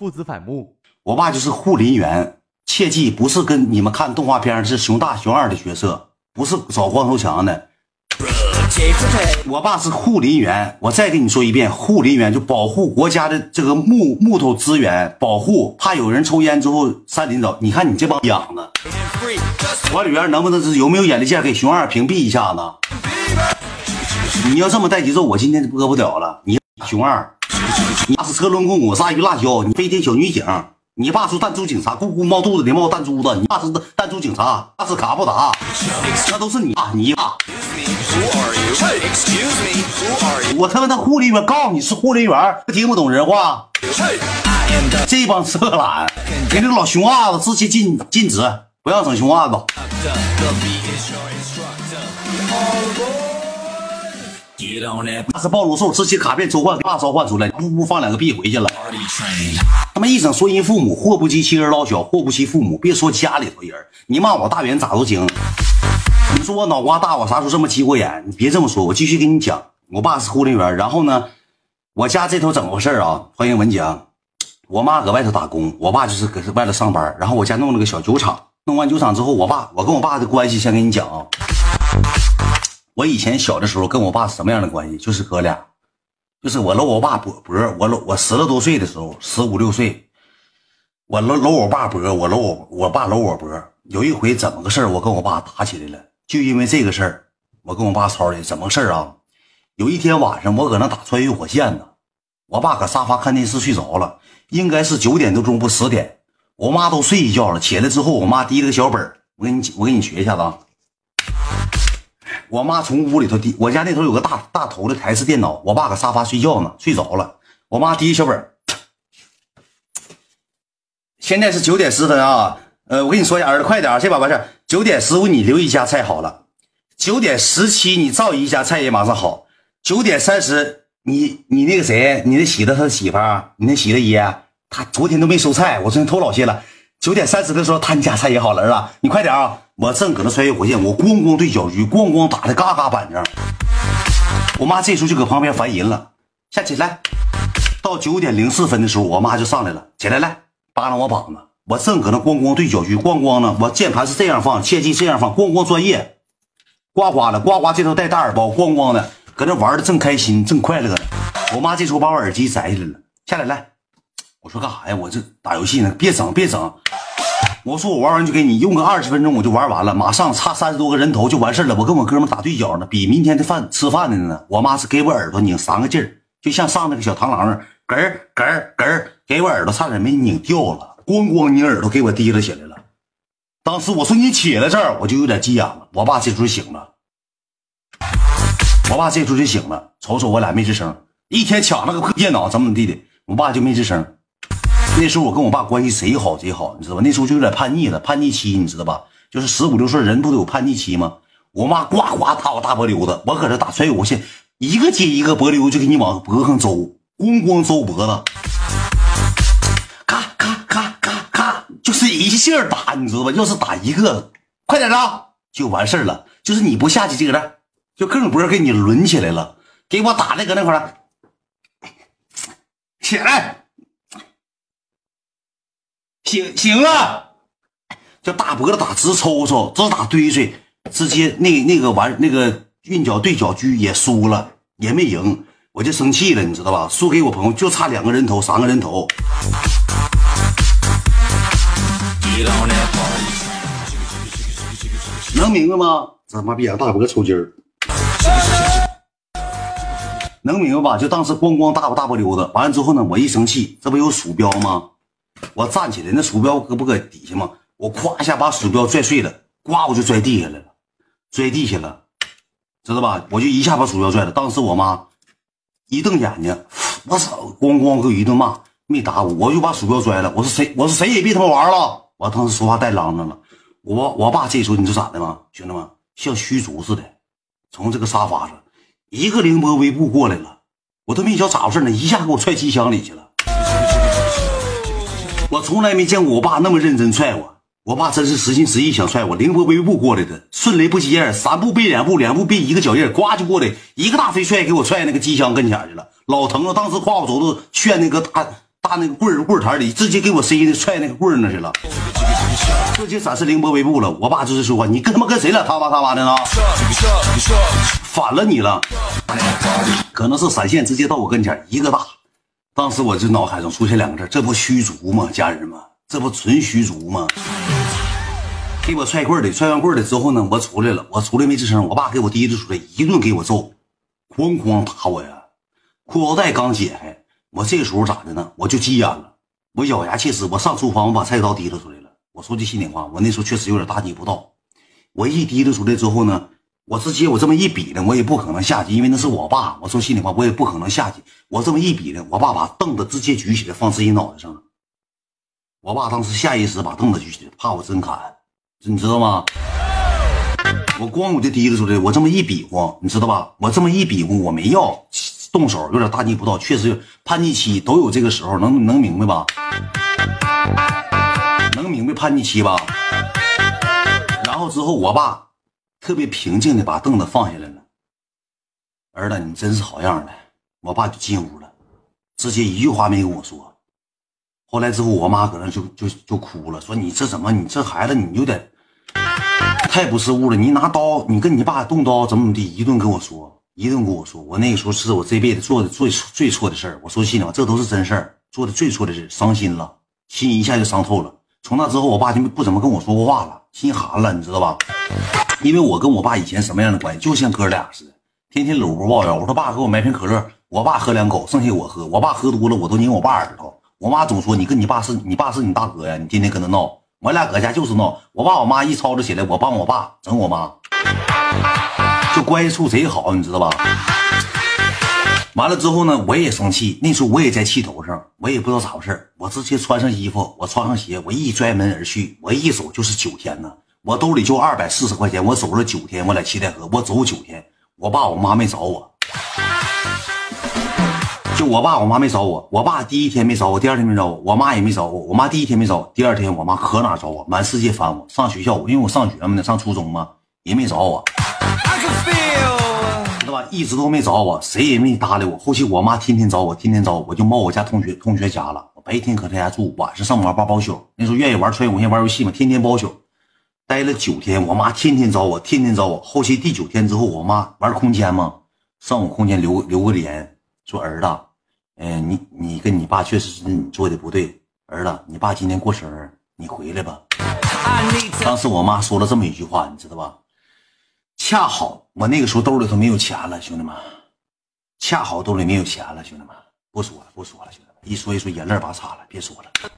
父子反目。我爸就是护林员，切记不是跟你们看动画片是熊大熊二的角色，不是找光头强的。我爸是护林员，我再跟你说一遍，护林员就保护国家的这个木木头资源，保护怕有人抽烟之后山林走。你看你这帮养的，管理员能不能是有没有眼力见给熊二屏蔽一下子？你要这么带节奏，我今天就播不了了。你熊二，你爸是车轮功，我鲨鱼辣椒，你飞天小女警，你爸是弹珠警察，咕咕冒肚子里冒弹珠子，你爸是弹珠警察，那是卡布达，那都是你爸，你爸。我他妈的护林员告诉你是护林员，听不懂人话。这帮色懒，给那老熊娃子直接禁禁止，不要整熊娃子。那是暴露兽，直接卡片召唤，爸召唤出来，呜呜放两个币回去了。他们一整说人父母，祸不及妻儿老小，祸不及父母。别说家里头人，你骂我大元咋都行。你说我脑瓜大，我啥时候这么急过眼？你别这么说，我继续跟你讲。我爸是护林员，然后呢，我家这头怎么回事啊？欢迎文讲。我妈搁外头打工，我爸就是搁外头上班。然后我家弄了个小酒厂，弄完酒厂之后，我爸我跟我爸的关系先跟你讲啊。我以前小的时候跟我爸什么样的关系？就是哥俩，就是我搂我爸脖脖，我搂我十来多岁的时候，十五六岁，我搂搂我爸脖，我搂我我爸搂我脖。有一回怎么个事我跟我爸打起来了。就因为这个事儿，我跟我爸吵的，怎么个事儿啊？有一天晚上，我搁那打穿越火线呢，我爸搁沙发看电视睡着了，应该是九点多钟不十点，我妈都睡一觉了。起来之后，我妈提了个小本我给你我给你学一下子啊。我妈从屋里头提，我家那头有个大大头的台式电脑，我爸搁沙发睡觉呢，睡着了，我妈提小本现在是九点十分啊。呃，我跟你说一下，儿子，快点这把完事九点十五你留一家菜好了，九点十七你照一家菜也马上好。九点三十你你那个谁，你那喜子他媳妇，你那喜子爷，他昨天都没收菜，我昨天偷老些了。九点三十的时候他家菜也好了，儿子，你快点啊！我正搁那穿越火线，我咣咣对小鱼，咣咣打的嘎嘎板正。我妈这时候就搁旁边烦人了，下起来。到九点零四分的时候，我妈就上来了，起来来，扒拉我膀子。我正搁那咣咣对小区，咣咣呢。我键盘是这样放，切记这样放，咣咣专业，呱呱的，呱呱这头带大耳包，咣咣的，搁那玩的正开心，正快乐呢。我妈这时候把我耳机摘下来了，下来来，我说干啥呀？我这打游戏呢，别整别整。我说我玩完就给你用个二十分钟，我就玩完了，马上差三十多个人头就完事了。我跟我哥们打对角呢，比明天的饭吃饭的呢。我妈是给我耳朵拧三个劲儿，就像上那个小螳螂儿，咯儿咯儿咯儿，给我耳朵差点没拧掉了。咣咣，你耳朵给我提了起来了。当时我说你起来这儿，我就有点急眼了。我爸这时候醒了，我爸这时候就醒了，瞅瞅我俩没吱声。一天抢了个破电脑，怎么怎么地的，我爸就没吱声。那时候我跟我爸关系贼好贼好，你知道吧？那时候就有点叛逆了，叛逆期，你知道吧？就是十五六岁人不都有叛逆期吗？我妈呱呱打我大脖溜子，我搁这打穿越火线，一个接一个脖溜就给你往脖上周，咣咣周脖子。咔咔咔咔咔就是一下打，你知道吧？要是打一个，快点的就完事儿了。就是你不下去，这个人就更不是给你抡起来了，给我打的搁那块儿，起来，醒醒了，这大脖子打直抽抽，直打堆碎，直接那那个完那个韵脚对角狙也输了，也没赢，我就生气了，你知道吧？输给我朋友就差两个人头，三个人头。能明白吗？这他妈逼养大脖抽筋儿，能明白吧？就当时咣咣大不大波溜子，完了之后呢，我一生气，这不有鼠标吗？我站起来，那鼠标搁不搁底下吗？我咵一下把鼠标拽碎了，呱我就拽地下来了，拽地下了，知道吧？我就一下把鼠标拽了。当时我妈一瞪眼睛，我操，咣咣给我一顿骂，没打我，我就把鼠标拽了。我说谁？我说谁也别他妈玩了。我当时说话带嚷嚷了，我我爸这时候你知道咋的吗？兄弟们像虚竹似的，从这个沙发上一个凌波微步过来了，我都没想咋回事呢，一下给我踹机箱里去了。我从来没见过我爸那么认真踹我，我爸真是实心实意想踹我，凌波微步过来的，迅雷不及掩耳，三步并两步，两步并一个脚印，呱就过来，一个大飞踹给我踹那个机箱跟前去了，老疼了。当时夸我走都炫那个大大那个棍棍台里，直接给我塞的踹那个棍那去了，直接展示凌波微步了。我爸就是说，你跟他妈跟谁俩他妈他妈的呢？反了你了，可能是闪现直接到我跟前一个大。当时我就脑海中出现两个字，这不虚竹吗？家人们，这不纯虚竹吗？给我踹棍儿的，踹完棍儿的之后呢，我出来了，我出来没吱声，我爸给我提溜出来，一顿给我揍，哐哐打我呀！裤腰带刚解开。我这时候咋的呢？我就急眼了，我咬牙切齿，我上厨房，我把菜刀提溜出来了。我说句心里话，我那时候确实有点大逆不道。我一提溜出来之后呢，我直接我这么一比呢，我也不可能下去，因为那是我爸。我说心里话，我也不可能下去。我这么一比呢，我爸把凳子直接举起来放自己脑袋上了。我爸当时下意识把凳子举起来，怕我真砍，你知道吗？我咣我就提溜出来，我这么一比划，你知道吧？我这么一比划，我没要。动手有点大逆不道，确实叛逆期都有这个时候，能能明白吧？能明白叛逆期吧？然后之后，我爸特别平静的把凳子放下来了。儿子，你真是好样的！我爸就进屋了，直接一句话没跟我说。后来之后，我妈搁那就就就哭了，说你这怎么？你这孩子你有点太不是物了。你拿刀，你跟你爸动刀怎么怎么地，一顿跟我说。一顿跟我说，我那个时候是我这辈子做的最最错的事儿。我说心里话，这都是真事儿，做的最错的事伤心了，心一下就伤透了。从那之后，我爸就不怎么跟我说过话了，心寒了，你知道吧？因为我跟我爸以前什么样的关系，就像哥俩似的，天天搂脖抱腰。我说爸，给我买瓶可乐，我爸喝两口，剩下我喝。我爸喝多了，我都拧我爸耳朵。我妈总说你跟你爸是你爸是你大哥呀，你天天跟他闹。我俩搁家就是闹。我爸我妈一吵吵起来，我帮我爸整我妈。就关系处贼好，你知道吧？完了之后呢，我也生气。那时候我也在气头上，我也不知道咋回事我直接穿上衣服，我穿上鞋，我一拽门而去。我一走就是九天呢，我兜里就二百四十块钱，我走了九天。我在七台河，我走九天。我爸我妈没找我，就我爸我妈没找我。我爸第一天没找我，第二天没找我，我妈也没找我。我妈第一天没找我，第二天我妈可哪找我，满世界翻我。上学校，因为我上学嘛呢，上初中嘛，也没找我。知道吧？一直都没找我，谁也没搭理我。后期我妈天天找我，天天找我，我就冒我家同学同学家了。我白天搁他家住，晚上上网吧包宿。那时候愿意玩穿越火线玩游戏嘛，天天包宿，待了九天。我妈天天找我，天天找我。后期第九天之后，我妈玩空间嘛，上我空间留留个言，说儿子，嗯，你你跟你爸确实是你做的不对，儿子，你爸今天过生日，你回来吧。当时我妈说了这么一句话，你知道吧？恰好我那个时候兜里头没有钱了，兄弟们，恰好兜里没有钱了，兄弟们，不说了，不说了，兄弟们，一说一说眼泪把擦了，别说了。